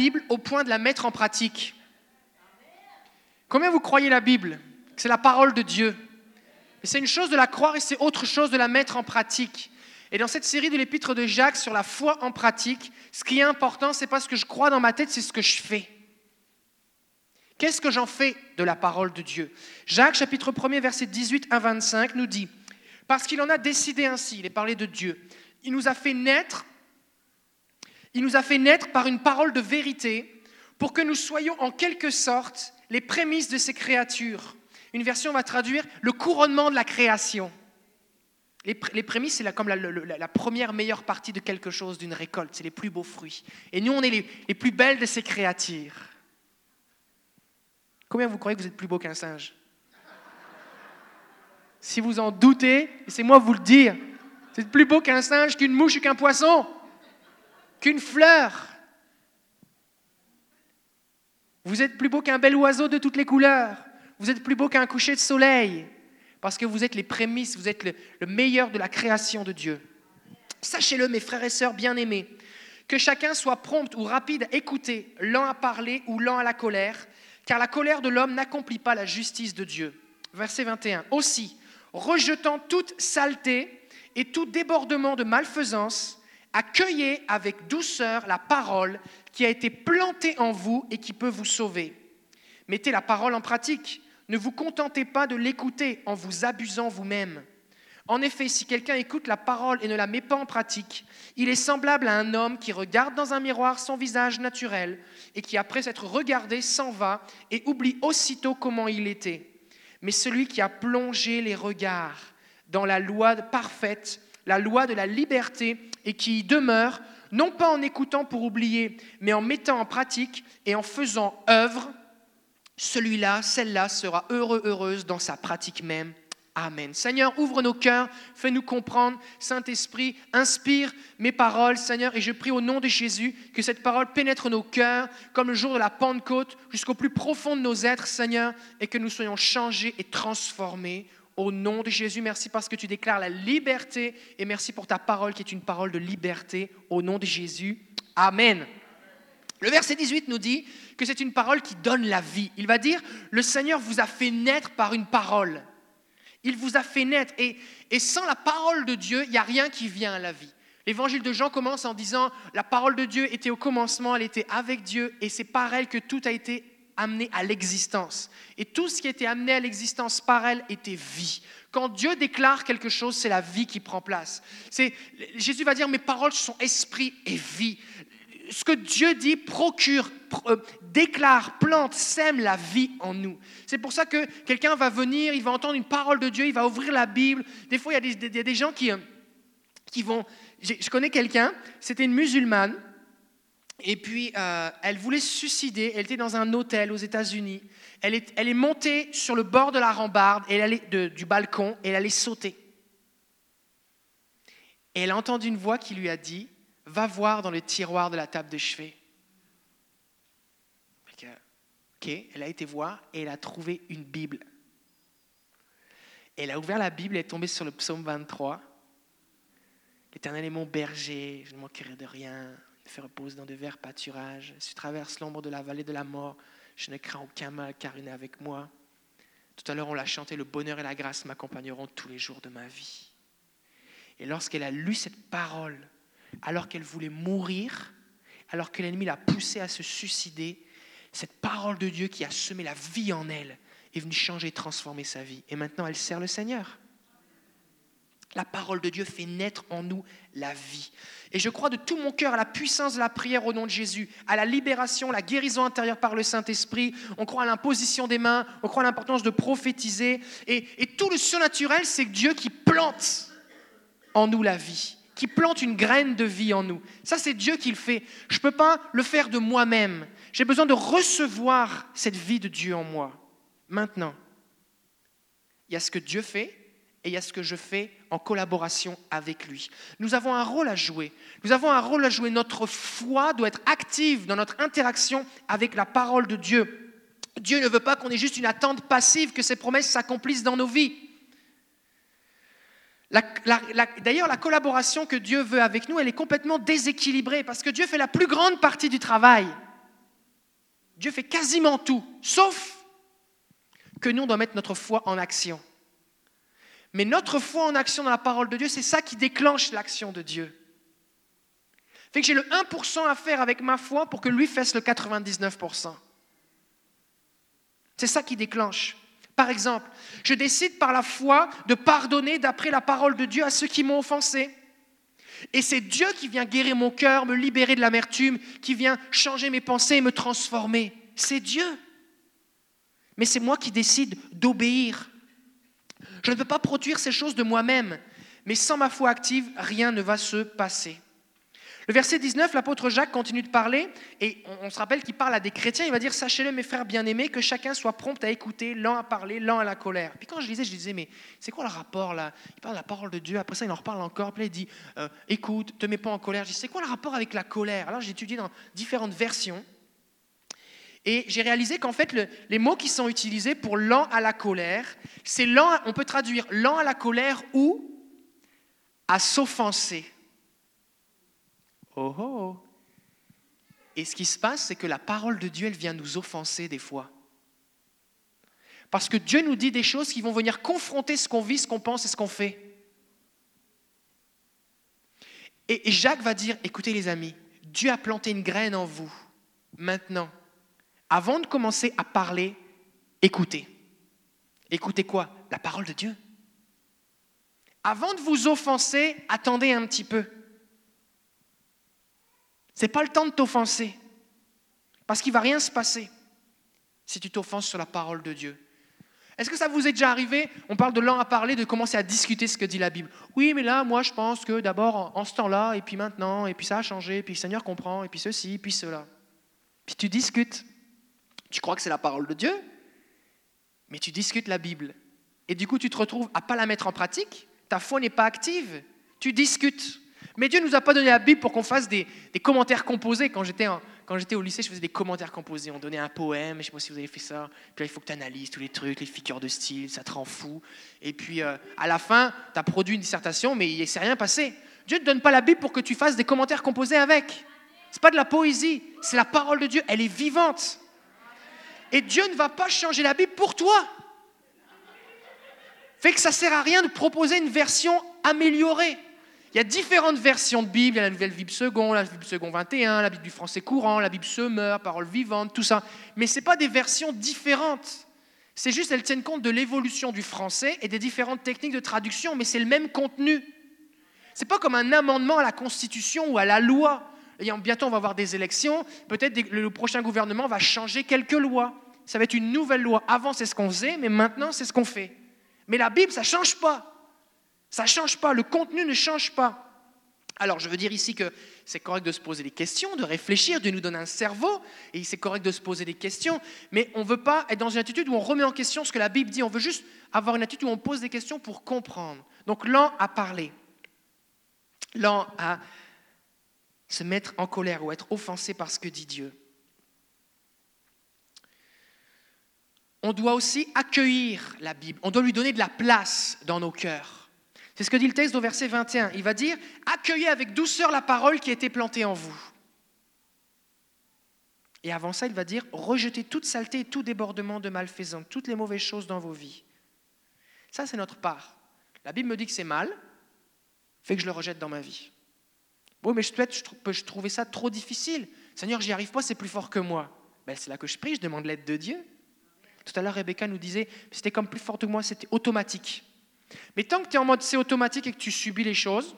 Bible au point de la mettre en pratique. Combien vous croyez la Bible? C'est la parole de Dieu. Et c'est une chose de la croire et c'est autre chose de la mettre en pratique. Et dans cette série de l'épître de Jacques sur la foi en pratique, ce qui est important, c'est pas ce que je crois dans ma tête, c'est ce que je fais. Qu'est-ce que j'en fais de la parole de Dieu? Jacques chapitre 1er verset 18 à 25 nous dit parce qu'il en a décidé ainsi, il est parlé de Dieu. Il nous a fait naître il nous a fait naître par une parole de vérité pour que nous soyons en quelque sorte les prémices de ces créatures. Une version va traduire le couronnement de la création. Les, prémices, c'est comme la, première meilleure partie de quelque chose, d'une récolte. C'est les plus beaux fruits. Et nous, on est les, plus belles de ces créatures. Combien vous croyez que vous êtes plus beau qu'un singe? Si vous en doutez, laissez-moi vous le dire. Êtes plus beau qu'un singe, qu'une mouche ou qu'un poisson, qu'une fleur. Vous êtes plus beau qu'un bel oiseau de toutes les couleurs. Vous êtes plus beau qu'un coucher de soleil. Parce que vous êtes les prémices, vous êtes le, meilleur de la création de Dieu. Sachez-le, mes frères et sœurs bien-aimés, que chacun soit prompt ou rapide à écouter, lent à parler ou lent à la colère, car la colère de l'homme n'accomplit pas la justice de Dieu. Verset 21. Aussi, rejetant toute saleté et tout débordement de malfaisance, accueillez avec douceur la parole qui a été plantée en vous et qui peut vous sauver. Mettez la parole en pratique. Ne vous contentez pas de l'écouter en vous abusant vous-même. En effet, si quelqu'un écoute la parole et ne la met pas en pratique, il est semblable à un homme qui regarde dans un miroir son visage naturel et qui, après s'être regardé, s'en va et oublie aussitôt comment il était. Mais celui qui a plongé les regards dans la loi parfaite, la loi de la liberté, et qui y demeure, non pas en écoutant pour oublier, mais en mettant en pratique et en faisant œuvre, celui-là, celle-là sera heureux, heureuse dans sa pratique même. Amen. Seigneur, ouvre nos cœurs, fais-nous comprendre. Saint-Esprit, inspire mes paroles, Seigneur, et je prie au nom de Jésus que cette parole pénètre nos cœurs comme le jour de la Pentecôte jusqu'au plus profond de nos êtres, Seigneur, et que nous soyons changés et transformés au nom de Jésus, merci parce que tu déclares la liberté et merci pour ta parole qui est une parole de liberté. Au nom de Jésus, Amen. Le verset 18 nous dit que c'est une parole qui donne la vie. Il va dire, le Seigneur vous a fait naître par une parole. Il vous a fait naître. Et, et sans la parole de Dieu, il n'y a rien qui vient à la vie. L'évangile de Jean commence en disant, la parole de Dieu était au commencement, elle était avec Dieu, et c'est par elle que tout a été amené à l'existence. Et tout ce qui était amené à l'existence par elle était vie. Quand Dieu déclare quelque chose, c'est la vie qui prend place. Jésus va dire, mes paroles sont esprit et vie. Ce que Dieu dit procure, euh, déclare, plante, sème la vie en nous. C'est pour ça que quelqu'un va venir, il va entendre une parole de Dieu, il va ouvrir la Bible. Des fois, il y a des, des gens qui, euh, qui vont... Je connais quelqu'un, c'était une musulmane, et puis, euh, elle voulait se suicider. Elle était dans un hôtel aux États-Unis. Elle est, elle montée sur le bord de la rambarde elle du balcon et elle allait sauter. Et elle a entendu une voix qui lui a dit Va voir dans le tiroir de la table de chevet. Ok, elle a été voir et elle a trouvé une Bible. elle a ouvert la Bible et est tombée sur le psaume 23. L'Éternel est mon berger, je ne manquerai de rien fait repose dans de verts pâturages. Si je traverse l'ombre de la vallée de la mort, je ne crains aucun mal car il est avec moi. Tout à l'heure, on l'a chanté, le bonheur et la grâce m'accompagneront tous les jours de ma vie. Et lorsqu'elle a lu cette parole, alors qu'elle voulait mourir, alors que l'ennemi l'a poussée à se suicider, cette parole de Dieu qui a semé la vie en elle est venue changer et transformer sa vie. Et maintenant, elle sert le Seigneur. La parole de Dieu fait naître en nous la vie. Et je crois de tout mon cœur à la puissance de la prière au nom de Jésus, à la libération, la guérison intérieure par le Saint-Esprit. On croit à l'imposition des mains, on croit à l'importance de prophétiser. Et, tout le surnaturel, c'est Dieu qui plante en nous la vie, qui plante une graine de vie en nous. Ça, c'est Dieu qui le fait. Je ne peux pas le faire de moi-même. J'ai besoin de recevoir cette vie de Dieu en moi. Maintenant, il y a ce que Dieu fait et il y a ce que je fais en collaboration avec lui. Nous avons un rôle à jouer. Nous avons un rôle à jouer. Notre foi doit être active dans notre interaction avec la parole de Dieu. Dieu ne veut pas qu'on ait juste une attente passive que ses promesses s'accomplissent dans nos vies. D'ailleurs, la collaboration que Dieu veut avec nous, elle est complètement déséquilibrée parce que Dieu fait la plus grande partie du travail. Dieu fait quasiment tout, sauf que nous, on doit mettre notre foi en action. Mais notre foi en action dans la parole de Dieu, c'est ça qui déclenche l'action de Dieu. Fait que j'ai le 1% à faire avec ma foi pour que lui fasse le 99%. C'est ça qui déclenche. Par exemple, je décide par la foi de pardonner d'après la parole de Dieu à ceux qui m'ont offensé. Et c'est Dieu qui vient guérir mon cœur, me libérer de l'amertume, qui vient changer mes pensées et me transformer. C'est Dieu. Mais c'est moi qui décide d'obéir. Je ne peux pas produire ces choses de moi-même, mais sans ma foi active, rien ne va se passer. Le verset 19, l'apôtre Jacques continue de parler, et on, se rappelle qu'il parle à des chrétiens, il va dire, sachez-le mes frères bien-aimés, que chacun soit prompt à écouter, lent à parler, lent à la colère. Puis quand je lisais, je disais, mais c'est quoi le rapport là? Il parle de la parole de Dieu, après ça il en reparle encore, puis là il dit, euh, écoute, te mets pas en colère. Je dis, c'est quoi le rapport avec la colère? Alors j'ai étudié dans différentes versions, et j'ai réalisé qu'en fait, les mots qui sont utilisés pour lent à la colère, c'est lent, on peut traduire lent à la colère ou à s'offenser. Oh oh Et ce qui se passe, c'est que la parole de Dieu, elle vient nous offenser des fois. Parce que Dieu nous dit des choses qui vont venir confronter ce qu'on vit, ce qu'on pense et ce qu'on fait. Et Jacques va dire, écoutez les amis, Dieu a planté une graine en vous. Maintenant, avant de commencer à parler, écoutez. Écoutez quoi? La parole de Dieu. Avant de vous offenser, attendez un petit peu. Ce n'est pas le temps de t'offenser. Parce qu'il ne va rien se passer si tu t'offenses sur la parole de Dieu. Est-ce que ça vous est déjà arrivé? On parle de l'an à parler, de commencer à discuter ce que dit la Bible. Oui, mais là, moi, je pense que d'abord, en ce temps-là, et puis maintenant, et puis ça a changé, et puis le Seigneur comprend, et puis ceci, et puis cela. Puis tu discutes. Tu crois que c'est la parole de Dieu, mais tu discutes la Bible. Et du coup, tu te retrouves à pas la mettre en pratique. Ta foi n'est pas active. Tu discutes. Mais Dieu ne nous a pas donné la Bible pour qu'on fasse des, commentaires composés. Quand j'étais, au lycée, je faisais des commentaires composés. On donnait un poème, je ne sais pas si vous avez fait ça. Puis là, il faut que tu analyses tous les trucs, les figures de style, ça te rend fou. Et puis, euh, à la fin, tu as produit une dissertation, mais il ne s'est rien passé. Dieu ne donne pas la Bible pour que tu fasses des commentaires composés avec. Ce n'est pas de la poésie, c'est la parole de Dieu. Elle est vivante. Et Dieu ne va pas changer la Bible pour toi. Fait que ça sert à rien de proposer une version améliorée. Il y a différentes versions de Bible, il y a la Nouvelle Bible seconde, la Bible seconde 21, la Bible du français courant, la Bible semeur, parole vivante, tout ça. Mais ce n'est pas des versions différentes. C'est juste elles tiennent compte de l'évolution du français et des différentes techniques de traduction, mais c'est le même contenu. Ce n'est pas comme un amendement à la Constitution ou à la loi. Bientôt, on va avoir des élections. Peut-être le prochain gouvernement va changer quelques lois. Ça va être une nouvelle loi. Avant, c'est ce qu'on faisait, mais maintenant, c'est ce qu'on fait. Mais la Bible, ça ne change pas. Ça ne change pas, le contenu ne change pas. Alors, je veux dire ici que c'est correct de se poser des questions, de réfléchir, Dieu nous donne un cerveau, et c'est correct de se poser des questions, mais on ne veut pas être dans une attitude où on remet en question ce que la Bible dit, on veut juste avoir une attitude où on pose des questions pour comprendre. Donc, lent à parler, lent à se mettre en colère ou être offensé par ce que dit Dieu. On doit aussi accueillir la Bible, on doit lui donner de la place dans nos cœurs. C'est ce que dit le texte au verset 21. Il va dire Accueillez avec douceur la parole qui a été plantée en vous. Et avant ça, il va dire Rejetez toute saleté et tout débordement de malfaisance, toutes les mauvaises choses dans vos vies. Ça, c'est notre part. La Bible me dit que c'est mal, fait que je le rejette dans ma vie. Bon, mais peut-être je peux trouver ça trop difficile. Seigneur, j'y arrive pas, c'est plus fort que moi. Ben, c'est là que je prie, je demande l'aide de Dieu. Tout à l'heure, Rebecca nous disait, c'était comme plus fort que moi, c'était automatique. Mais tant que tu es en mode c'est automatique et que tu subis les choses,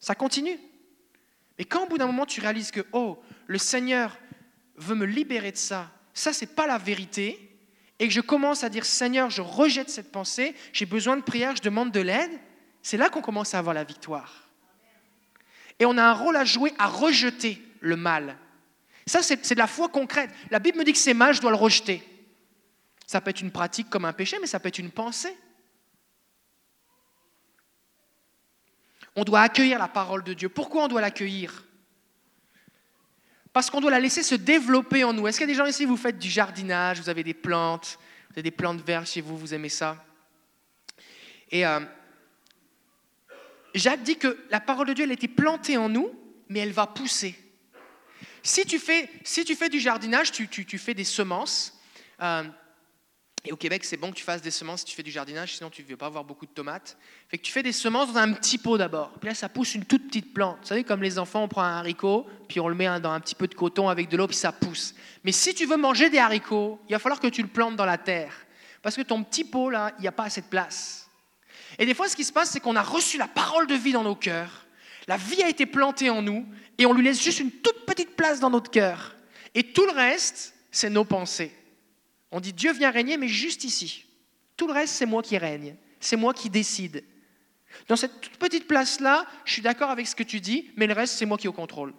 ça continue. Mais quand au bout d'un moment tu réalises que, oh, le Seigneur veut me libérer de ça, ça, n'est pas la vérité, et que je commence à dire, Seigneur, je rejette cette pensée, j'ai besoin de prière, je demande de l'aide, c'est là qu'on commence à avoir la victoire. Et on a un rôle à jouer à rejeter le mal. Ça, c'est de la foi concrète. La Bible me dit que c'est mal, je dois le rejeter. Ça peut être une pratique comme un péché, mais ça peut être une pensée. On doit accueillir la parole de Dieu. Pourquoi on doit l'accueillir? Parce qu'on doit la laisser se développer en nous. Est-ce qu'il y a des gens ici, vous faites du jardinage, vous avez des plantes, vous avez des plantes vertes chez vous, vous aimez ça? Et euh, Jacques dit que la parole de Dieu, elle a été plantée en nous, mais elle va pousser. si tu fais, si tu fais du jardinage, tu, tu- tu fais des semences. euh, et au Québec, c'est bon que tu fasses des semences si tu fais du jardinage, sinon tu ne vas pas avoir beaucoup de tomates. Fait que tu fais des semences dans un petit pot d'abord. Puis là, ça pousse une toute petite plante. Vous savez, comme les enfants, on prend un haricot, puis on le met dans un petit peu de coton avec de l'eau, puis ça pousse. Mais si tu veux manger des haricots, il va falloir que tu le plantes dans la terre. Parce que ton petit pot, là, il n'y a pas assez de place. Et des fois, ce qui se passe, c'est qu'on a reçu la parole de vie dans nos cœurs. La vie a été plantée en nous, et on lui laisse juste une toute petite place dans notre cœur. Et tout le reste, c'est nos pensées. On dit Dieu vient régner, mais juste ici. Tout le reste, c'est moi qui règne. C'est moi qui décide. Dans cette toute petite place-là, je suis d'accord avec ce que tu dis, mais le reste, c'est moi qui ai au contrôle.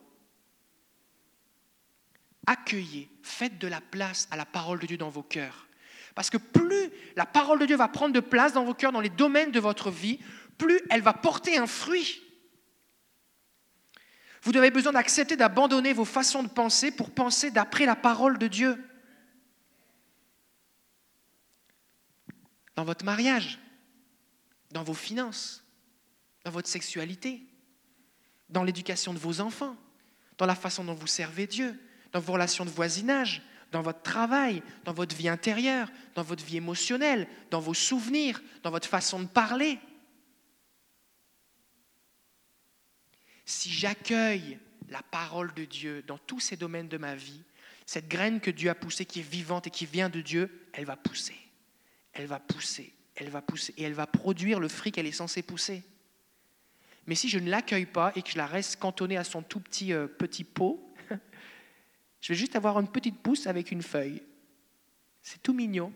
Accueillez, faites de la place à la parole de Dieu dans vos cœurs. Parce que plus la parole de Dieu va prendre de place dans vos cœurs, dans les domaines de votre vie, plus elle va porter un fruit. Vous avez besoin d'accepter d'abandonner vos façons de penser pour penser d'après la parole de Dieu. Dans votre mariage, dans vos finances, dans votre sexualité, dans l'éducation de vos enfants, dans la façon dont vous servez Dieu, dans vos relations de voisinage, dans votre travail, dans votre vie intérieure, dans votre vie émotionnelle, dans vos souvenirs, dans votre façon de parler. Si j'accueille la parole de Dieu dans tous ces domaines de ma vie, cette graine que Dieu a poussée, qui est vivante et qui vient de Dieu, elle va pousser. Elle va pousser, elle va pousser, et elle va produire le fruit qu'elle est censée pousser. Mais si je ne l'accueille pas et que je la reste cantonnée à son tout petit, euh, petit pot, je vais juste avoir une petite pousse avec une feuille. C'est tout mignon,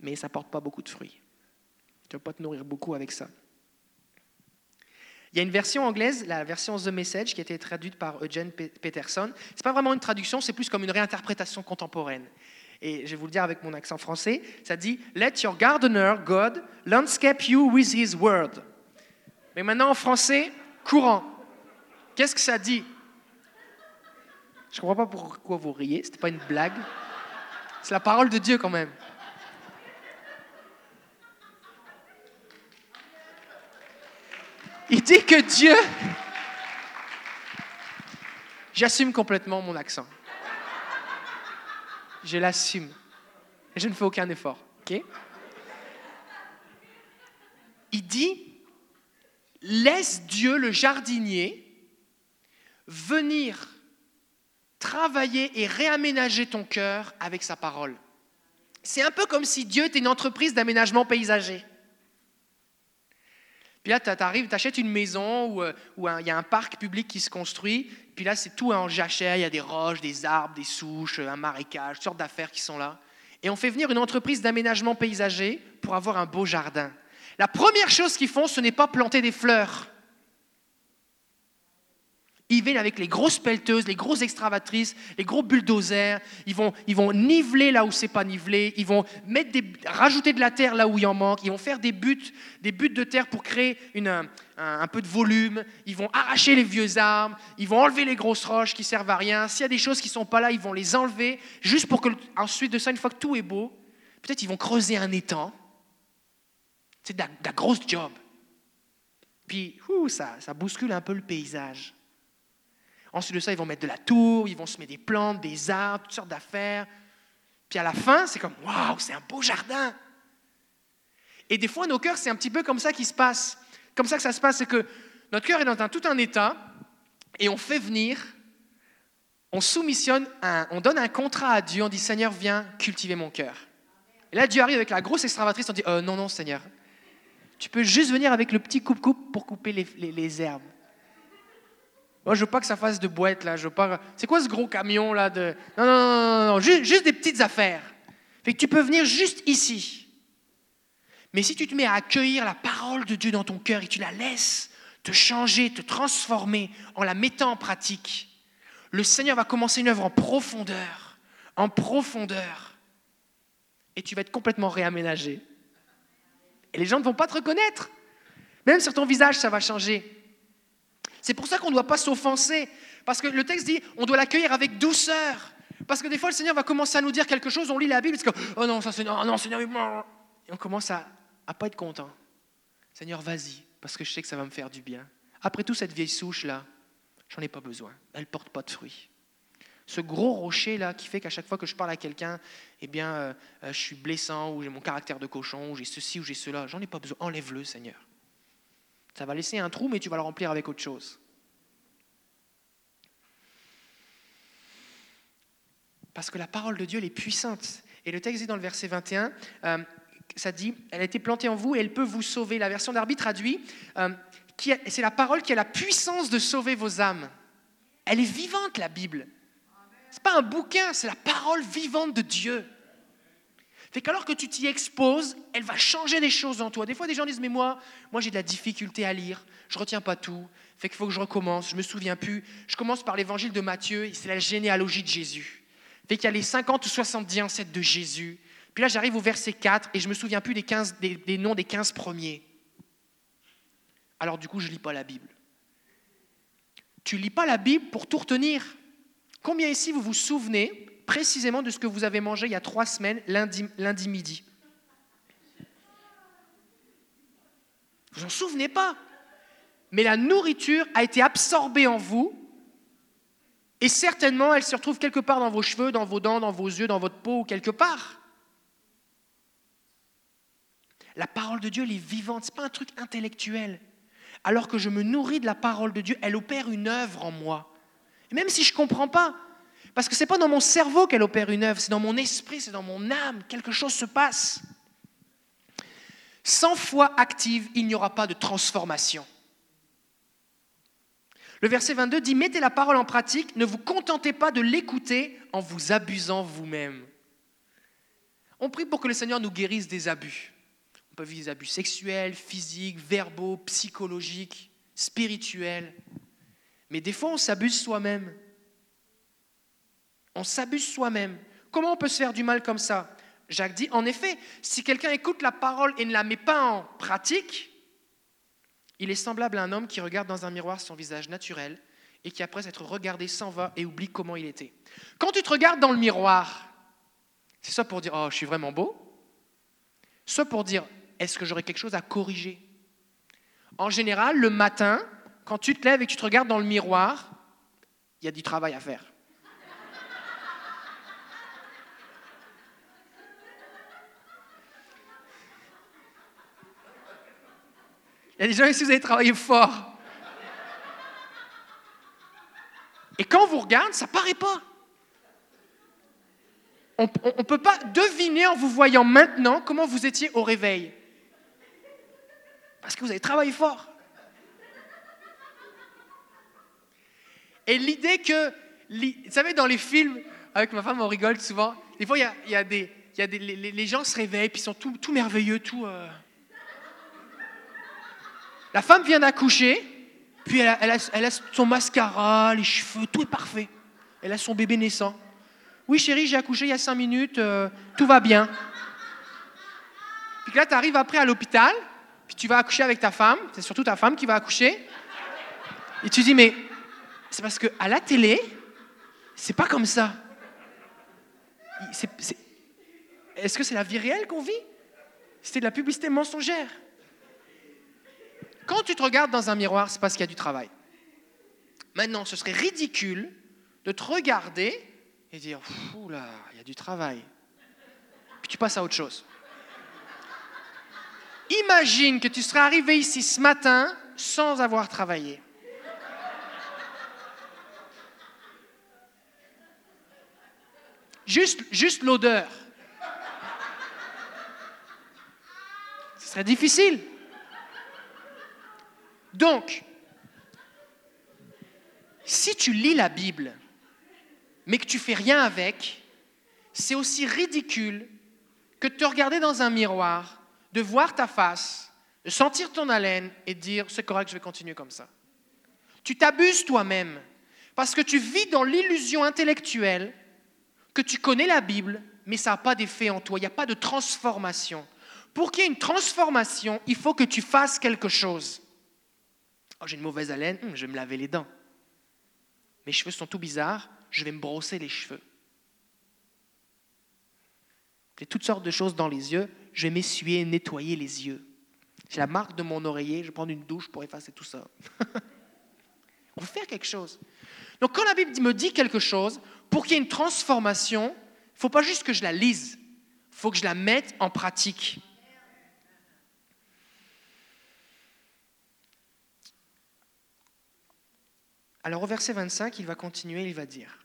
mais ça ne porte pas beaucoup de fruits. Tu ne vas pas te nourrir beaucoup avec ça. Il y a une version anglaise, la version The Message, qui a été traduite par Eugene Pe- Peterson. Ce n'est pas vraiment une traduction, c'est plus comme une réinterprétation contemporaine. Et je vais vous le dire avec mon accent français, ça dit Let your gardener, God, landscape you with his word. Mais maintenant en français, courant. Qu'est-ce que ça dit? Je ne comprends pas pourquoi vous riez, ce n'était pas une blague. C'est la parole de Dieu quand même. Il dit que Dieu... J'assume complètement mon accent. Je l'assume. Je ne fais aucun effort. ok? Il dit, laisse Dieu, le jardinier, venir travailler et réaménager ton cœur avec sa parole. C'est un peu comme si Dieu était une entreprise d'aménagement paysager. Puis là, tu arrives, tu achètes une maison où, euh, il y a un parc public qui se construit. Puis là, c'est tout en jachère. Il y a des roches, des arbres, des souches, un marécage, toutes sortes d'affaires qui sont là. Et on fait venir une entreprise d'aménagement paysager pour avoir un beau jardin. La première chose qu'ils font, ce n'est pas planter des fleurs. Ils viennent avec les grosses pelleteuses, les grosses extravatrices, les gros bulldozers. Ils vont, ils vont niveler là où c'est pas nivelé. Ils vont mettre des, rajouter de la terre là où il en manque. Ils vont faire des buts, des buts de terre pour créer un, peu de volume. Ils vont arracher les vieux arbres. Ils vont enlever les grosses roches qui servent à rien. S'il y a des choses qui sont pas là, ils vont les enlever juste pour que ensuite de ça, une fois que tout est beau, peut-être ils vont creuser un étang. C'est de la, grosse job. Puis, ça, ça bouscule un peu le paysage. Ensuite de ça, ils vont mettre de la tour, ils vont semer des plantes, des arbres, toutes sortes d'affaires. Puis à la fin, c'est comme waouh, c'est un beau jardin. Et des fois, nos cœurs, c'est un petit peu comme ça qui se passe. Comme ça que ça se passe, c'est que notre cœur est dans un, tout un état et on fait venir, on soumissionne, on donne un contrat à Dieu, on dit Seigneur, viens cultiver mon cœur. Et là, Dieu arrive avec la grosse extravatrice, on dit Euh, non, non, Seigneur, tu peux juste venir avec le petit coupe-coupe pour couper les- les herbes. Moi, je veux pas que ça fasse de boîte, là. Je veux pas... C'est quoi ce gros camion, là de... Non, non, non, non, non, Juste, juste des petites affaires. Fait que tu peux venir juste ici. Mais si tu te mets à accueillir la parole de Dieu dans ton cœur et tu la laisses te changer, te transformer en la mettant en pratique, le Seigneur va commencer une œuvre en profondeur, en profondeur. Et tu vas être complètement réaménagé. Et les gens ne vont pas te reconnaître. Même sur ton visage, ça va changer. C'est pour ça qu'on ne doit pas s'offenser. Parce que le texte dit, on doit l'accueillir avec douceur. Parce que des fois, le Seigneur va commencer à nous dire quelque chose, on lit la Bible, c'est comme, oh non, ça Seigneur, oh non, Seigneur, et on commence à ne pas être content. Seigneur, vas-y, parce que je sais que ça va me faire du bien. Après tout, cette vieille souche-là, J'en ai pas besoin. Elle ne porte pas de fruits. Ce gros rocher là qui fait qu'à chaque fois que je parle à quelqu'un, eh bien, euh, euh, je suis blessant ou j'ai mon caractère de cochon ou j'ai ceci ou j'ai cela. J'en ai pas besoin. Enlève-le, Seigneur. Ça va laisser un trou, mais tu vas le remplir avec autre chose. Parce que la parole de Dieu, elle est puissante. Et le texte dit dans le verset 21, euh, ça dit, elle a été plantée en vous et elle peut vous sauver. La version d'arbitre traduit, euh, c'est la parole qui a la puissance de sauver vos âmes. Elle est vivante, la Bible. Ce n'est pas un bouquin, c'est la parole vivante de Dieu. Fait qu'alors que tu t'y exposes, elle va changer des choses en toi. Des fois, des gens disent, mais moi, moi j'ai de la difficulté à lire, je retiens pas tout, fait qu'il faut que je recommence, je me souviens plus. Je commence par l'évangile de Matthieu, c'est la généalogie de Jésus. Fait qu'il y a les 50 ou 70 ancêtres de Jésus. Puis là, j'arrive au verset 4 et je me souviens plus des, 15, des, noms des 15 premiers. Alors du coup, je lis pas la Bible. Tu lis pas la Bible pour tout retenir? Combien ici vous vous souvenez précisément de ce que vous avez mangé il y a trois semaines, lundi, lundi midi Vous en souvenez pas? Mais la nourriture a été absorbée en vous et certainement, elle se retrouve quelque part dans vos cheveux, dans vos dents, dans vos yeux, dans votre peau, quelque part. La parole de Dieu, elle est vivante, ce n'est pas un truc intellectuel. Alors que je me nourris de la parole de Dieu, elle opère une œuvre en moi. Et même si je ne comprends pas, parce que ce n'est pas dans mon cerveau qu'elle opère une œuvre, c'est dans mon esprit, c'est dans mon âme, quelque chose se passe. Sans foi active, il n'y aura pas de transformation. Le verset 22 dit, mettez la parole en pratique, ne vous contentez pas de l'écouter en vous abusant vous-même. On prie pour que le Seigneur nous guérisse des abus. On peut vivre des abus sexuels, physiques, verbaux, psychologiques, spirituels. Mais des fois, on s'abuse soi-même. On s'abuse soi-même. Comment on peut se faire du mal comme ça? Jacques dit, en effet, si quelqu'un écoute la parole et ne la met pas en pratique, il est semblable à un homme qui regarde dans un miroir son visage naturel et qui, après être regardé, s'en va et oublie comment il était. Quand tu te regardes dans le miroir, c'est soit pour dire Oh, je suis vraiment beau, soit pour dire Est-ce que j'aurais quelque chose à corriger? En général, le matin, quand tu te lèves et que tu te regardes dans le miroir, il y a du travail à faire. Il y a des gens ici, vous avez travaillé fort. Et quand on vous regarde, ça paraît pas. On ne peut pas deviner en vous voyant maintenant comment vous étiez au réveil. Parce que vous avez travaillé fort. Et l'idée que, vous savez, dans les films, avec ma femme, on rigole souvent. Des fois, y a, y a des les, gens se réveillent, puis ils sont tout, tout merveilleux, tout. Euh, la femme vient d'accoucher, puis elle a, son mascara, les cheveux, tout est parfait. Elle a son bébé naissant. Oui, chérie, j'ai accouché il y a cinq minutes, euh, tout va bien. Puis là, tu arrives après à l'hôpital, puis tu vas accoucher avec ta femme, c'est surtout ta femme qui va accoucher. Et tu dis, mais c'est parce qu'à la télé, c'est pas comme ça. Est-ce que c'est la vie réelle qu'on vit? C'était de la publicité mensongère. Quand tu te regardes dans un miroir, c'est parce qu'il y a du travail. Maintenant, ce serait ridicule de te regarder et dire Oula, il y a du travail. Puis tu passes à autre chose. Imagine que tu serais arrivé ici ce matin sans avoir travaillé. Juste, juste l'odeur. Ce serait difficile. Donc, si tu lis la Bible, mais que tu fais rien avec, c'est aussi ridicule que de te regarder dans un miroir, de voir ta face, de sentir ton haleine et de dire c'est correct, je vais continuer comme ça. Tu t'abuses toi-même parce que tu vis dans l'illusion intellectuelle que tu connais la Bible, mais ça n'a pas d'effet en toi, il n'y a pas de transformation. Pour qu'il y ait une transformation, il faut que tu fasses quelque chose. Oh, j'ai une mauvaise haleine, hum, je vais me laver les dents. Mes cheveux sont tout bizarres, je vais me brosser les cheveux. J'ai toutes sortes de choses dans les yeux, je vais m'essuyer, nettoyer les yeux. J'ai la marque de mon oreiller, je vais prendre une douche pour effacer tout ça. On veut faire quelque chose. Donc quand la Bible me dit quelque chose, pour qu'il y ait une transformation, il ne faut pas juste que je la lise, il faut que je la mette en pratique. Alors au verset 25, il va continuer, il va dire,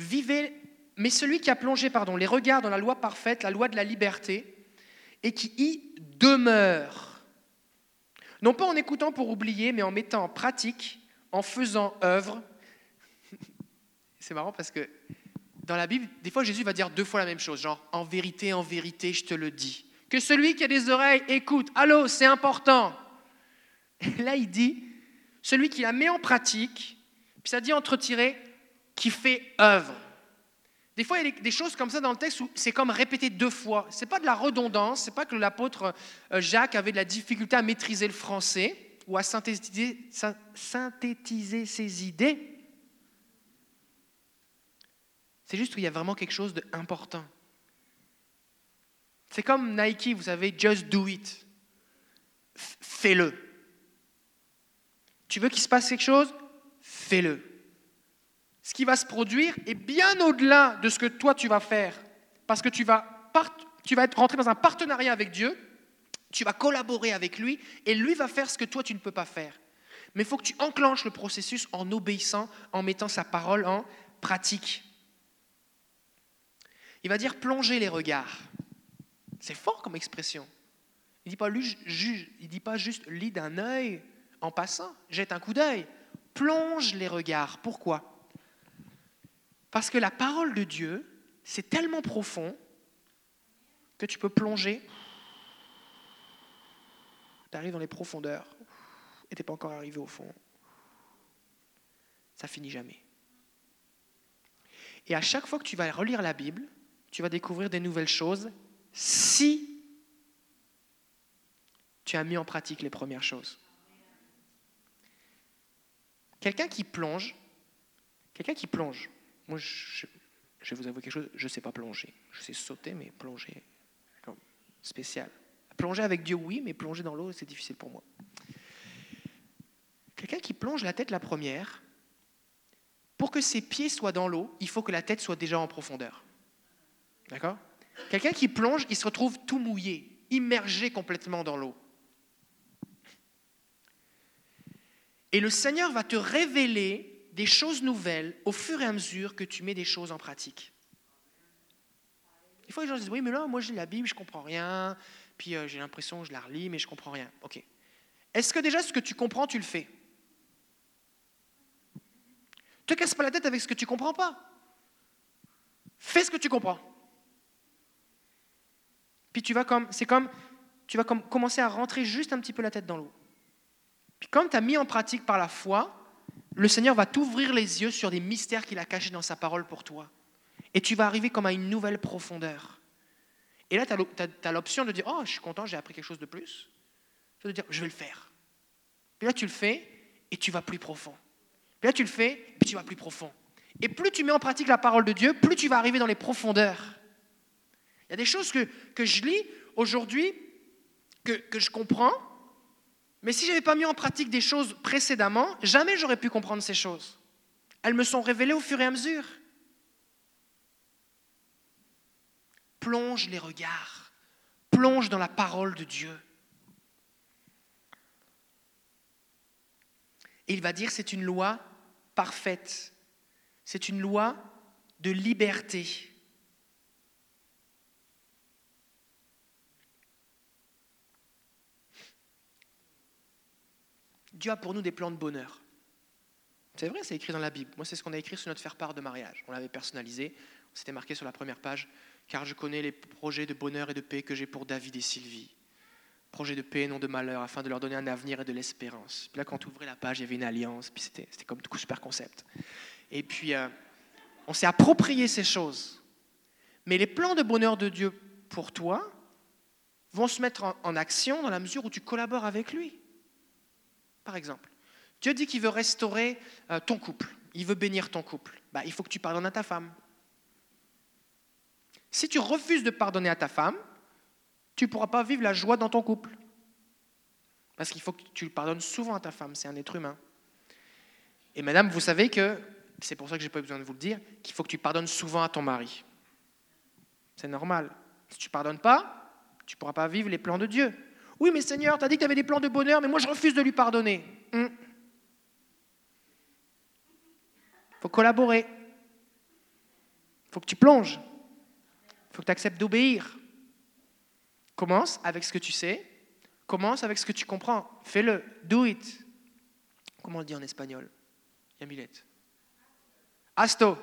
Vivez, mais celui qui a plongé pardon, les regards dans la loi parfaite, la loi de la liberté, et qui y demeure, non pas en écoutant pour oublier, mais en mettant en pratique, en faisant œuvre. C'est marrant parce que dans la Bible, des fois Jésus va dire deux fois la même chose, genre en vérité, en vérité, je te le dis. Que celui qui a des oreilles écoute. Allô, c'est important. Et là, il dit, celui qui la met en pratique, puis ça dit entre tirés, qui fait œuvre. Des fois, il y a des choses comme ça dans le texte où c'est comme répété deux fois. Ce n'est pas de la redondance, ce n'est pas que l'apôtre euh, Jacques avait de la difficulté à maîtriser le français ou à synthétiser, synthétiser ses idées. C'est juste qu'il y a vraiment quelque chose d'important. C'est comme Nike, vous savez, just do it. Fais-le. Tu veux qu'il se passe quelque chose? Fais-le ce qui va se produire est bien au-delà de ce que toi tu vas faire. Parce que tu vas, être rentré dans un partenariat avec Dieu, tu vas collaborer avec lui, et lui va faire ce que toi tu ne peux pas faire. Mais il faut que tu enclenches le processus en obéissant, en mettant sa parole en pratique. Il va dire plonger les regards. C'est fort comme expression. Il ne dit, pas, dit pas juste lis d'un œil en passant, jette un coup d'œil. Plonge les regards. Pourquoi? Parce que la parole de Dieu, c'est tellement profond que tu peux plonger. Tu arrives dans les profondeurs et tu n'es pas encore arrivé au fond. Ça finit jamais. Et à chaque fois que tu vas relire la Bible, tu vas découvrir des nouvelles choses si tu as mis en pratique les premières choses. Quelqu'un qui plonge, quelqu'un qui plonge, moi, je, vais vous avouer quelque chose, je ne sais pas plonger. Je sais sauter, mais plonger, spécial. Plonger avec Dieu, oui, mais plonger dans l'eau, c'est difficile pour moi. Quelqu'un qui plonge la tête la première, pour que ses pieds soient dans l'eau, il faut que la tête soit déjà en profondeur. D'accord? Quelqu'un qui plonge, il se retrouve tout mouillé, immergé complètement dans l'eau. Et le Seigneur va te révéler des choses nouvelles au fur et à mesure que tu mets des choses en pratique. Des fois, les gens disent Oui, mais là, moi, j'ai la Bible, je ne comprends rien. Puis euh, j'ai l'impression que je la relis, mais je ne comprends rien. Ok. Est-ce que déjà ce que tu comprends, tu le fais? Te casse pas la tête avec ce que tu ne comprends pas. Fais ce que tu comprends. Puis tu vas comme, c'est comme, tu vas comme commencer à rentrer juste un petit peu la tête dans l'eau. Puis comme tu as mis en pratique par la foi, le Seigneur va t'ouvrir les yeux sur des mystères qu'il a cachés dans sa parole pour toi. Et tu vas arriver comme à une nouvelle profondeur. Et là, tu as l'option de dire, oh, je suis content, j'ai appris quelque chose de plus. Tu vas dire, je vais le faire. Puis là, tu le fais et tu vas plus profond. Puis là, tu le fais et tu vas plus profond. Et plus tu mets en pratique la parole de Dieu, plus tu vas arriver dans les profondeurs. Il y a des choses que, que je lis aujourd'hui, que, que je comprends, mais si je n'avais pas mis en pratique des choses précédemment, jamais j'aurais pu comprendre ces choses. Elles me sont révélées au fur et à mesure. Plonge les regards, plonge dans la parole de Dieu. Et il va dire c'est une loi parfaite, c'est une loi de liberté. Dieu a pour nous des plans de bonheur. C'est vrai, c'est écrit dans la Bible. Moi, c'est ce qu'on a écrit sur notre faire-part de mariage. On l'avait personnalisé, c'était marqué sur la première page, car je connais les projets de bonheur et de paix que j'ai pour David et Sylvie. Projets de paix et non de malheur, afin de leur donner un avenir et de l'espérance. Puis là, quand tu ouvrais la page, il y avait une alliance, puis c'était, comme tout super concept. Et puis, euh, on s'est approprié ces choses. Mais les plans de bonheur de Dieu pour toi vont se mettre en action dans la mesure où tu collabores avec lui par exemple. Dieu dit qu'il veut restaurer euh, ton couple, il veut bénir ton couple. Bah, il faut que tu pardonnes à ta femme. Si tu refuses de pardonner à ta femme, tu ne pourras pas vivre la joie dans ton couple. Parce qu'il faut que tu pardonnes souvent à ta femme, c'est un être humain. Et madame, vous savez que, c'est pour ça que je n'ai pas besoin de vous le dire, qu'il faut que tu pardonnes souvent à ton mari. C'est normal. Si tu ne pardonnes pas, tu ne pourras pas vivre les plans de Dieu. Oui, mais Seigneur, tu as dit que tu avais des plans de bonheur, mais moi je refuse de lui pardonner. Il hum. faut collaborer. Il faut que tu plonges. Il faut que tu acceptes d'obéir. Commence avec ce que tu sais. Commence avec ce que tu comprends. Fais-le. Do it. Comment on dit en espagnol? Yamilette. Asto.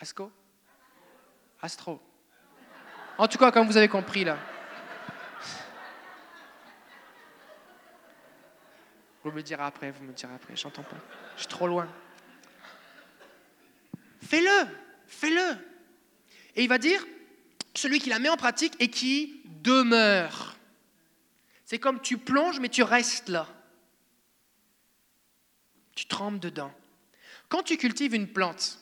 Asco? Astro. En tout cas, comme vous avez compris là. Vous me direz après, vous me direz après, j'entends pas. Je suis trop loin. Fais-le, fais-le. Et il va dire, celui qui la met en pratique et qui demeure. C'est comme tu plonges, mais tu restes là. Tu trempes dedans. Quand tu cultives une plante,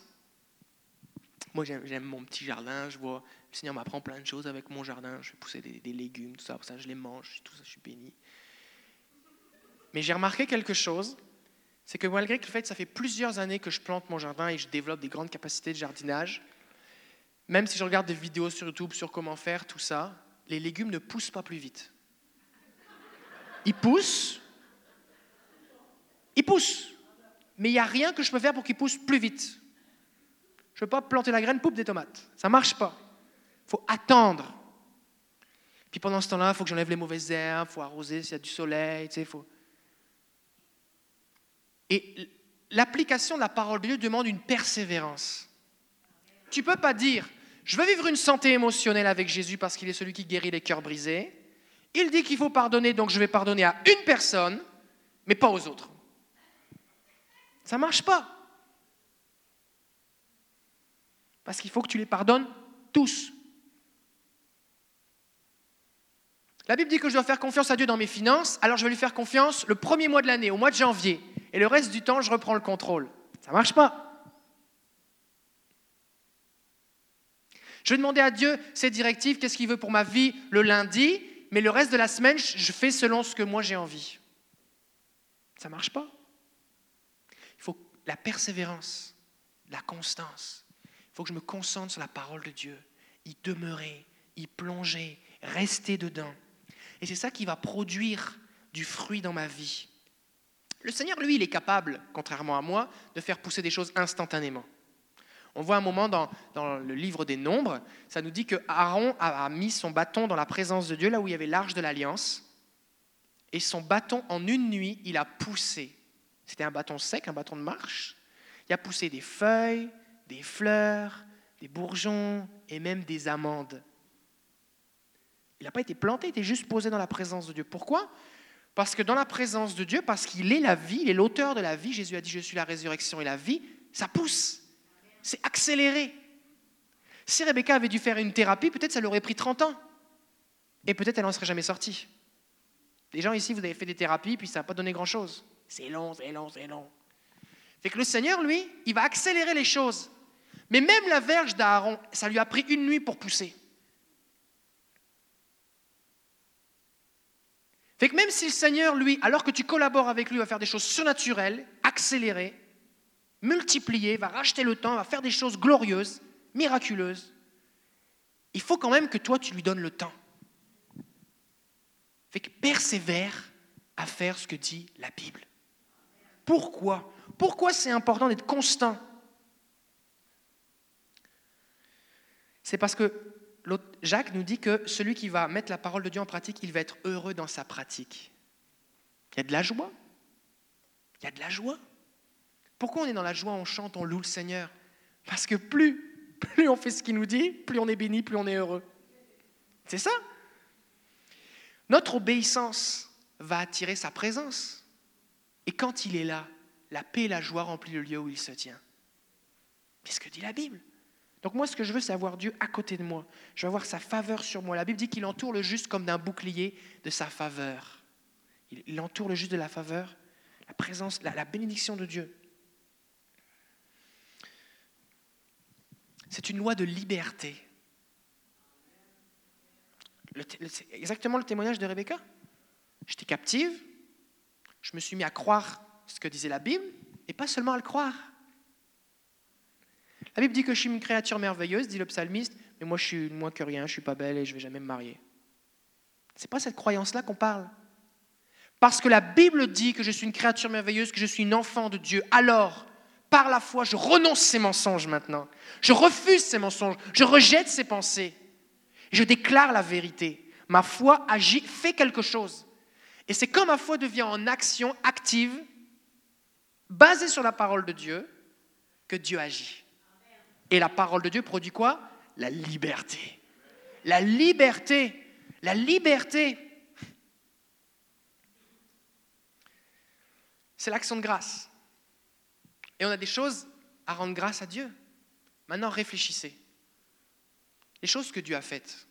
moi j'aime mon petit jardin, je vois, le Seigneur m'apprend plein de choses avec mon jardin, je fais pousser des, légumes, tout ça, ça je les mange, tout ça, je suis béni. Mais j'ai remarqué quelque chose, c'est que malgré le fait que ça fait plusieurs années que je plante mon jardin et je développe des grandes capacités de jardinage, même si je regarde des vidéos sur YouTube sur comment faire tout ça, les légumes ne poussent pas plus vite. Ils poussent, ils poussent, mais il n'y a rien que je peux faire pour qu'ils poussent plus vite. Je ne peux pas planter la graine, poupe des tomates. Ça ne marche pas. Il faut attendre. Puis pendant ce temps-là, il faut que j'enlève les mauvaises herbes, il faut arroser s'il y a du soleil, sais, faut... Et l'application de la parole de Dieu demande une persévérance. Tu ne peux pas dire, je veux vivre une santé émotionnelle avec Jésus parce qu'il est celui qui guérit les cœurs brisés. Il dit qu'il faut pardonner, donc je vais pardonner à une personne, mais pas aux autres. Ça ne marche pas. Parce qu'il faut que tu les pardonnes tous. La Bible dit que je dois faire confiance à Dieu dans mes finances, alors je vais lui faire confiance le premier mois de l'année, au mois de janvier. Et le reste du temps, je reprends le contrôle. Ça ne marche pas. Je vais demander à Dieu ses directives, qu'est-ce qu'il veut pour ma vie le lundi, mais le reste de la semaine, je fais selon ce que moi j'ai envie. Ça ne marche pas. Il faut la persévérance, la constance. Il faut que je me concentre sur la parole de Dieu, y demeurer, y plonger, rester dedans. Et c'est ça qui va produire du fruit dans ma vie. Le Seigneur, lui, il est capable, contrairement à moi, de faire pousser des choses instantanément. On voit un moment dans, le livre des Nombres, ça nous dit que Aaron a, mis son bâton dans la présence de Dieu, là où il y avait l'arche de l'alliance, et son bâton, en une nuit, il a poussé. C'était un bâton sec, un bâton de marche. Il a poussé des feuilles, des fleurs, des bourgeons et même des amandes. Il n'a pas été planté, il était juste posé dans la présence de Dieu. Pourquoi? Parce que dans la présence de Dieu, parce qu'il est la vie, il est l'auteur de la vie, Jésus a dit je suis la résurrection et la vie, ça pousse. C'est accéléré. Si Rebecca avait dû faire une thérapie, peut-être ça lui aurait pris 30 ans. Et peut-être elle n'en serait jamais sortie. Des gens ici, vous avez fait des thérapies, puis ça n'a pas donné grand-chose. C'est long, c'est long, c'est long. Fait que le Seigneur, lui, il va accélérer les choses. Mais même la verge d'Aaron, ça lui a pris une nuit pour pousser. Fait que même si le Seigneur, lui, alors que tu collabores avec lui, va faire des choses surnaturelles, accélérées, multiplier, va racheter le temps, va faire des choses glorieuses, miraculeuses. Il faut quand même que toi, tu lui donnes le temps. Fait que persévère à faire ce que dit la Bible. Pourquoi? Pourquoi c'est important d'être constant? C'est parce que Jacques nous dit que celui qui va mettre la parole de Dieu en pratique, il va être heureux dans sa pratique. Il y a de la joie. Il y a de la joie. Pourquoi on est dans la joie, on chante, on loue le Seigneur? Parce que plus, plus on fait ce qu'il nous dit, plus on est béni, plus on est heureux. C'est ça? Notre obéissance va attirer sa présence. Et quand il est là, la paix et la joie remplissent le lieu où il se tient. C'est ce que dit la Bible. Donc moi, ce que je veux, c'est avoir Dieu à côté de moi. Je veux avoir sa faveur sur moi. La Bible dit qu'il entoure le juste comme d'un bouclier de sa faveur. Il entoure le juste de la faveur, la présence, la bénédiction de Dieu. C'est une loi de liberté. C'est exactement le témoignage de Rebecca. J'étais captive. Je me suis mis à croire ce que disait la Bible et pas seulement à le croire. La Bible dit que je suis une créature merveilleuse, dit le psalmiste, mais moi je suis moins que rien, je suis pas belle et je vais jamais me marier. C'est pas cette croyance-là qu'on parle. Parce que la Bible dit que je suis une créature merveilleuse, que je suis une enfant de Dieu. Alors, par la foi, je renonce ces mensonges maintenant. Je refuse ces mensonges. Je rejette ces pensées. Je déclare la vérité. Ma foi agit, fait quelque chose. Et c'est quand ma foi devient en action active, basée sur la parole de Dieu, que Dieu agit. Et la parole de Dieu produit quoi? La liberté. La liberté. La liberté. C'est l'action de grâce. Et on a des choses à rendre grâce à Dieu. Maintenant, réfléchissez. Les choses que Dieu a faites,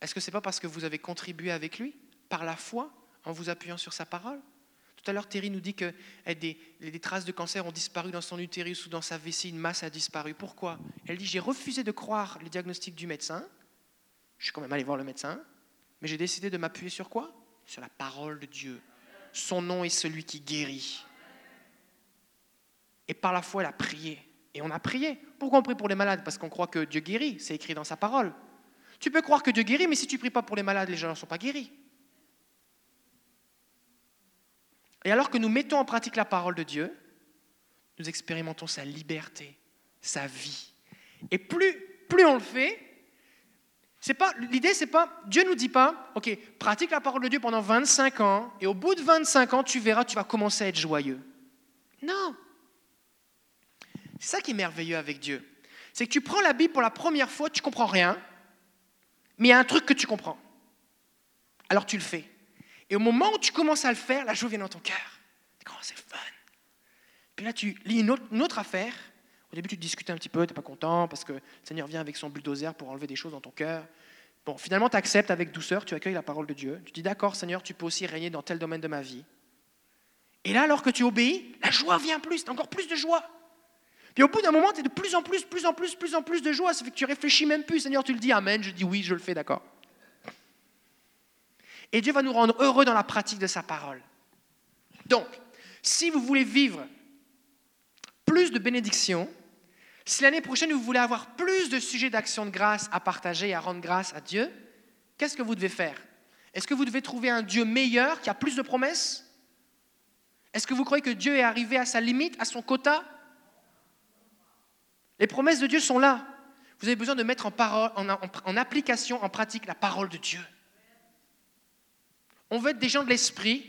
est-ce que ce n'est pas parce que vous avez contribué avec lui, par la foi, en vous appuyant sur sa parole? Tout à l'heure, Terry nous dit que eh, des, traces de cancer ont disparu dans son utérus ou dans sa vessie, une masse a disparu. Pourquoi? Elle dit, j'ai refusé de croire les diagnostics du médecin. Je suis quand même allé voir le médecin. Mais j'ai décidé de m'appuyer sur quoi? Sur la parole de Dieu. Son nom est celui qui guérit. Et par la foi, elle a prié. Et on a prié. Pourquoi on prie pour les malades? Parce qu'on croit que Dieu guérit. C'est écrit dans sa parole. Tu peux croire que Dieu guérit, mais si tu pries pas pour les malades, les gens ne sont pas guéris. Et alors que nous mettons en pratique la parole de Dieu, nous expérimentons sa liberté, sa vie. Et plus, plus on le fait, l'idée c'est pas Dieu nous dit pas OK, pratique la parole de Dieu pendant 25 ans et au bout de 25 ans, tu verras tu vas commencer à être joyeux. Non. C'est ça qui est merveilleux avec Dieu. C'est que tu prends la Bible pour la première fois, tu comprends rien, mais il y a un truc que tu comprends. Alors tu le fais. Et au moment où tu commences à le faire, la joie vient dans ton cœur. Oh, c'est fun. Puis là, tu lis une autre, affaire. Au début, tu discutes un petit peu, tu n'es pas content parce que le Seigneur vient avec son bulldozer pour enlever des choses dans ton cœur. Bon, finalement, tu acceptes avec douceur, tu accueilles la parole de Dieu. Tu dis, d'accord, Seigneur, tu peux aussi régner dans tel domaine de ma vie. Et là, alors que tu obéis, la joie vient plus, encore plus de joie. Puis au bout d'un moment, tu es de plus en plus, plus en plus, plus en plus de joie. Ça fait que tu réfléchis même plus. Seigneur, tu le dis, Amen. Je dis oui, je le fais, d'accord. Et Dieu va nous rendre heureux dans la pratique de sa parole. Donc, si vous voulez vivre plus de bénédictions, si l'année prochaine vous voulez avoir plus de sujets d'action de grâce à partager et à rendre grâce à Dieu, qu'est-ce que vous devez faire? Est-ce que vous devez trouver un Dieu meilleur qui a plus de promesses? Est-ce que vous croyez que Dieu est arrivé à sa limite, à son quota? Les promesses de Dieu sont là. Vous avez besoin de mettre en, parole, en application, en pratique la parole de Dieu. On veut être des gens de l'esprit.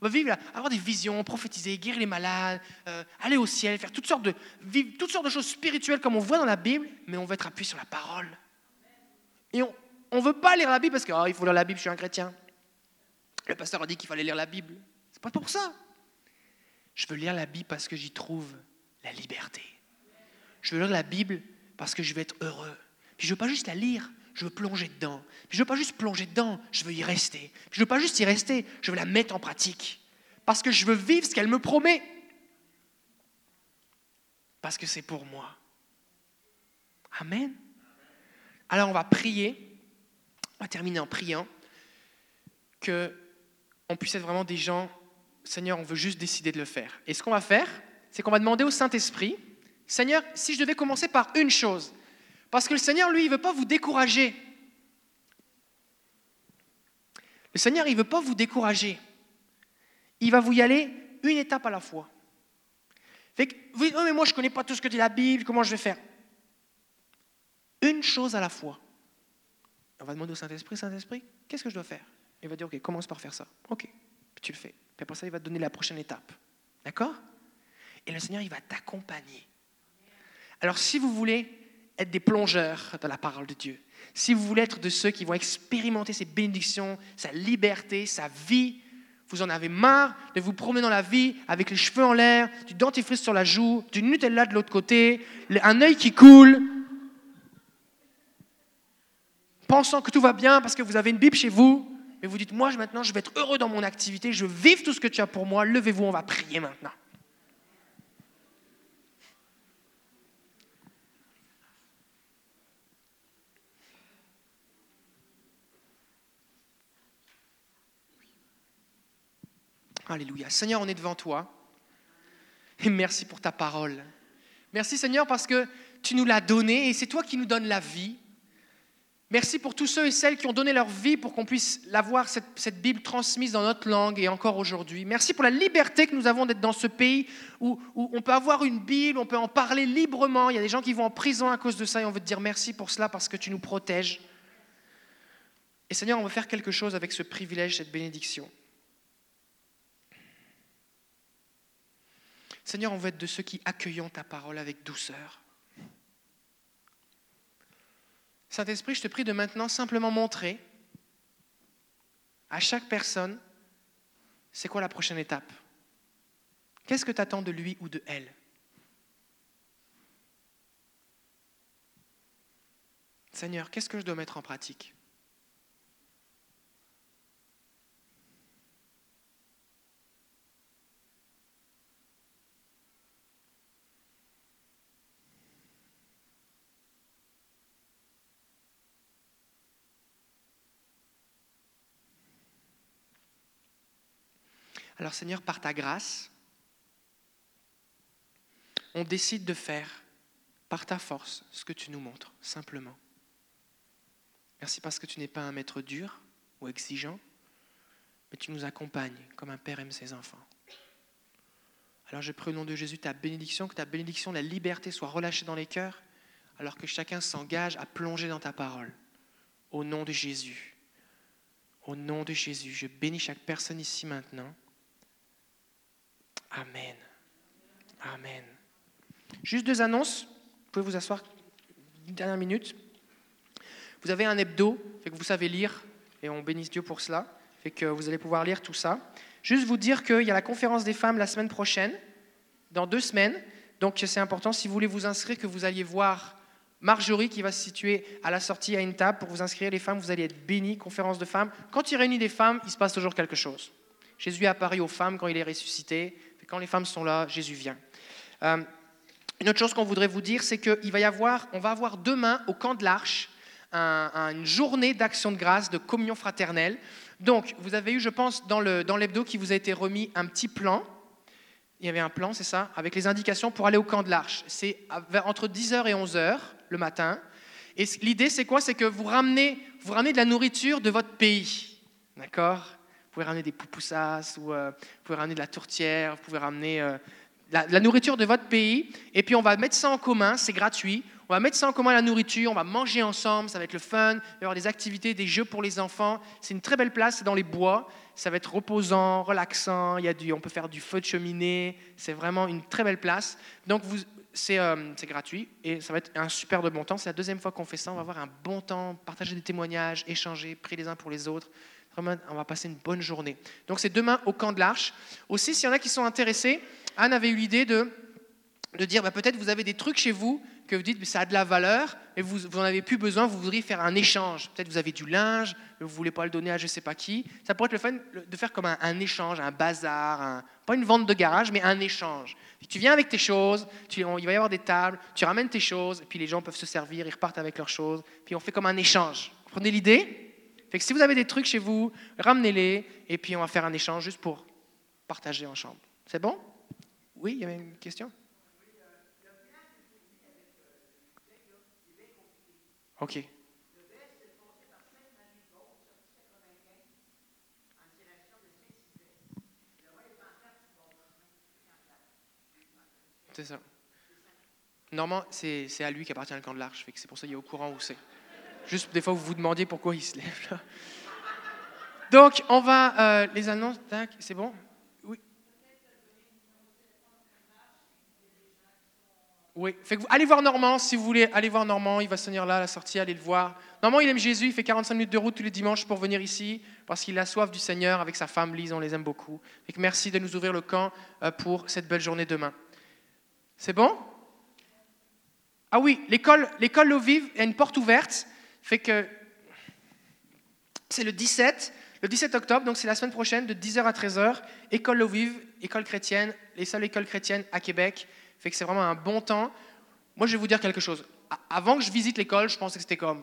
On veut vivre, avoir des visions, prophétiser, guérir les malades, euh, aller au ciel, faire toutes sortes, de, vivre toutes sortes de choses spirituelles comme on voit dans la Bible, mais on veut être appuyé sur la parole. Et on ne veut pas lire la Bible parce qu'il oh, faut lire la Bible, je suis un chrétien. Le pasteur a dit qu'il fallait lire la Bible. C'est pas pour ça. Je veux lire la Bible parce que j'y trouve la liberté. Je veux lire la Bible parce que je veux être heureux. Puis je ne veux pas juste la lire, je veux plonger dedans. je ne veux pas juste plonger dedans, je veux y rester. je ne veux pas juste y rester, je veux la mettre en pratique. Parce que je veux vivre ce qu'elle me promet. Parce que c'est pour moi. Amen. Alors on va prier, on va terminer en priant, que on puisse être vraiment des gens, Seigneur, on veut juste décider de le faire. Et ce qu'on va faire, c'est qu'on va demander au Saint-Esprit, Seigneur, si je devais commencer par une chose, parce que le Seigneur, lui, il ne veut pas vous décourager. Le Seigneur, il ne veut pas vous décourager. Il va vous y aller une étape à la fois. Vous dites, oh, mais moi, je ne connais pas tout ce que dit la Bible, comment je vais faire? Une chose à la fois. On va demander au Saint-Esprit, Saint-Esprit, qu'est-ce que je dois faire? Il va dire, ok, commence par faire ça. Ok, tu le fais. Puis après ça, il va te donner la prochaine étape. D'accord? Et le Seigneur, il va t'accompagner. Alors, si vous voulez être des plongeurs dans la parole de Dieu, si vous voulez être de ceux qui vont expérimenter ses bénédictions, sa liberté, sa vie, vous en avez marre de vous promener dans la vie avec les cheveux en l'air, du dentifrice sur la joue, du Nutella de l'autre côté, un œil qui coule, pensant que tout va bien parce que vous avez une Bible chez vous, mais vous dites, moi maintenant je vais être heureux dans mon activité, je veux vivre tout ce que tu as pour moi, levez-vous, on va prier maintenant. Alléluia. Seigneur, on est devant toi. Et merci pour ta parole. Merci Seigneur parce que tu nous l'as donné et c'est toi qui nous donnes la vie. Merci pour tous ceux et celles qui ont donné leur vie pour qu'on puisse l'avoir, cette, cette, Bible transmise dans notre langue et encore aujourd'hui. Merci pour la liberté que nous avons d'être dans ce pays où, où, on peut avoir une Bible, on peut en parler librement. Il y a des gens qui vont en prison à cause de ça et on veut te dire merci pour cela parce que tu nous protèges. Et Seigneur, on veut faire quelque chose avec ce privilège, cette bénédiction. Seigneur, on veut être de ceux qui accueillons ta parole avec douceur. Saint-Esprit, je te prie de maintenant simplement montrer à chaque personne c'est quoi la prochaine étape? Qu'est-ce que tu attends de lui ou de elle? Seigneur, qu'est-ce que je dois mettre en pratique? Alors Seigneur, par ta grâce, on décide de faire par ta force ce que tu nous montres, simplement. Merci parce que tu n'es pas un maître dur ou exigeant, mais tu nous accompagnes comme un père aime ses enfants. Alors je prie au nom de Jésus ta bénédiction, que ta bénédiction, la liberté soit relâchée dans les cœurs, alors que chacun s'engage à plonger dans ta parole. Au nom de Jésus. Au nom de Jésus, je bénis chaque personne ici maintenant. Amen. Amen. Juste deux annonces. Vous pouvez vous asseoir une dernière minute. Vous avez un hebdo, fait que vous savez lire, et on bénisse Dieu pour cela, fait que vous allez pouvoir lire tout ça. Juste vous dire qu'il y a la conférence des femmes la semaine prochaine, dans deux semaines. Donc c'est important, si vous voulez vous inscrire, que vous alliez voir Marjorie qui va se situer à la sortie à une table pour vous inscrire. Les femmes, vous allez être bénies, conférence de femmes. Quand il réunit des femmes, il se passe toujours quelque chose. Jésus est apparu aux femmes quand il est ressuscité. Quand les femmes sont là, Jésus vient. Euh, une autre chose qu'on voudrait vous dire, c'est qu'on va y avoir, on va avoir demain au camp de l'Arche une journée d'action de grâce, de communion fraternelle. Donc, vous avez eu, je pense, dans l'hebdo dans qui vous a été remis un petit plan. Il y avait un plan, c'est ça, avec les indications pour aller au camp de l'Arche. C'est entre 10h et 11h le matin. Et l'idée, c'est quoi? C'est que vous ramenez, vous ramenez de la nourriture de votre pays. D'accord? Pouvez ramener des poupoussas, ou euh, vous pouvez ramener de la tourtière, vous pouvez ramener euh, la, nourriture de votre pays. Et puis on va mettre ça en commun, c'est gratuit. On va mettre ça en commun la nourriture, on va manger ensemble, ça va être le fun, il va y avoir des activités, des jeux pour les enfants. C'est une très belle place, c'est dans les bois, ça va être reposant, relaxant, il y a du, on peut faire du feu de cheminée, c'est vraiment une très belle place. Donc vous, c'est, euh, c'est gratuit et ça va être un super de bon temps. C'est la deuxième fois qu'on fait ça, on va avoir un bon temps, partager des témoignages, échanger, prier les uns pour les autres on va passer une bonne journée. Donc c'est demain au camp de l'Arche. Aussi, s'il y en a qui sont intéressés, Anne avait eu l'idée de, de dire bah, peut-être vous avez des trucs chez vous que vous dites mais ça a de la valeur et vous n'en avez plus besoin, vous voudriez faire un échange. Peut-être vous avez du linge, mais vous ne voulez pas le donner à je ne sais pas qui. Ça pourrait être le fun de faire comme un, échange, un bazar, pas une vente de garage, mais un échange. tu viens avec tes choses, tu, il va y avoir des tables, tu ramènes tes choses, et puis les gens peuvent se servir, ils repartent avec leurs choses, puis on fait comme un échange. Vous prenez l'idée? Si vous avez des trucs chez vous, ramenez-les et puis on va faire un échange juste pour partager en chambre. C'est bon? Oui, il y avait une question? Ok. C'est ça. Normalement, c'est à lui qui appartient le camp de l'arche, c'est pour ça qu'il est au courant où c'est. Juste des fois, vous vous demandiez pourquoi il se lève là. Donc, on va. Euh, les annonces, c'est bon? Oui. Oui. Fait que vous, allez voir Normand si vous voulez. Allez voir Normand, il va se tenir là à la sortie, allez le voir. Normand, il aime Jésus, il fait 45 minutes de route tous les dimanches pour venir ici parce qu'il a soif du Seigneur avec sa femme Lise, on les aime beaucoup. Fait que merci de nous ouvrir le camp euh, pour cette belle journée demain. C'est bon? Ah oui, l'école, L'eau vive, a une porte ouverte fait que c'est le 17, le 17 octobre, donc c'est la semaine prochaine, de 10h à 13h, école au vive, école chrétienne, les seules écoles chrétiennes à Québec. Fait que c'est vraiment un bon temps. Moi, je vais vous dire quelque chose. Avant que je visite l'école, je pensais que c'était comme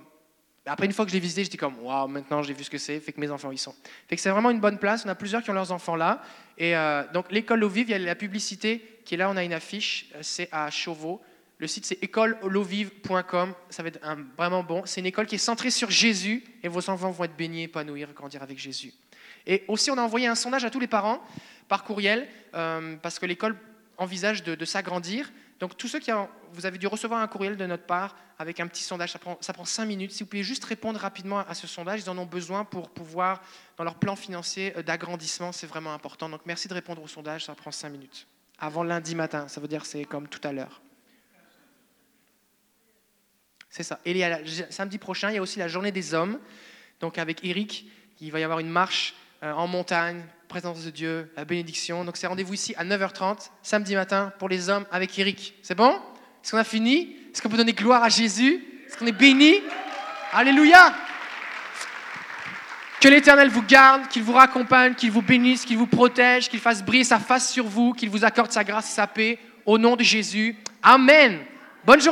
Après, une fois que je l'ai visité, j'étais comme, waouh, maintenant j'ai vu ce que c'est, fait que mes enfants y sont. Fait que c'est vraiment une bonne place. On a plusieurs qui ont leurs enfants là. Et euh, donc, l'école au vive, il y a la publicité qui est là, on a une affiche, euh, c'est à Chauveau. Le site, c'est écoleolovive.com. Ça va être vraiment bon. C'est une école qui est centrée sur Jésus et vos enfants vont être baignés, épanouir, grandir avec Jésus. Et aussi, on a envoyé un sondage à tous les parents par courriel euh, parce que l'école envisage de, de s'agrandir. Donc, tous ceux qui ont, vous avez dû recevoir un courriel de notre part avec un petit sondage, ça prend, ça prend cinq minutes. Si vous pouvez juste répondre rapidement à ce sondage, ils en ont besoin pour pouvoir, dans leur plan financier euh, d'agrandissement, c'est vraiment important. Donc, merci de répondre au sondage, ça prend cinq minutes. Avant lundi matin, ça veut dire c'est comme tout à l'heure. C'est ça. Et il y a samedi prochain, il y a aussi la journée des hommes. Donc, avec Eric, il va y avoir une marche euh, en montagne, présence de Dieu, la bénédiction. Donc c'est rendez-vous ici à 9h30, samedi matin, pour les hommes avec Eric. C'est bon? Est-ce qu'on a fini? Est-ce qu'on peut donner gloire à Jésus? Est-ce qu'on est béni? Alléluia Que l'Éternel vous garde, qu'il vous raccompagne, qu'il vous bénisse, qu'il vous protège, qu'il fasse briller sa face sur vous, qu'il vous accorde sa grâce et sa paix. Au nom de Jésus. Amen. Bonne journée.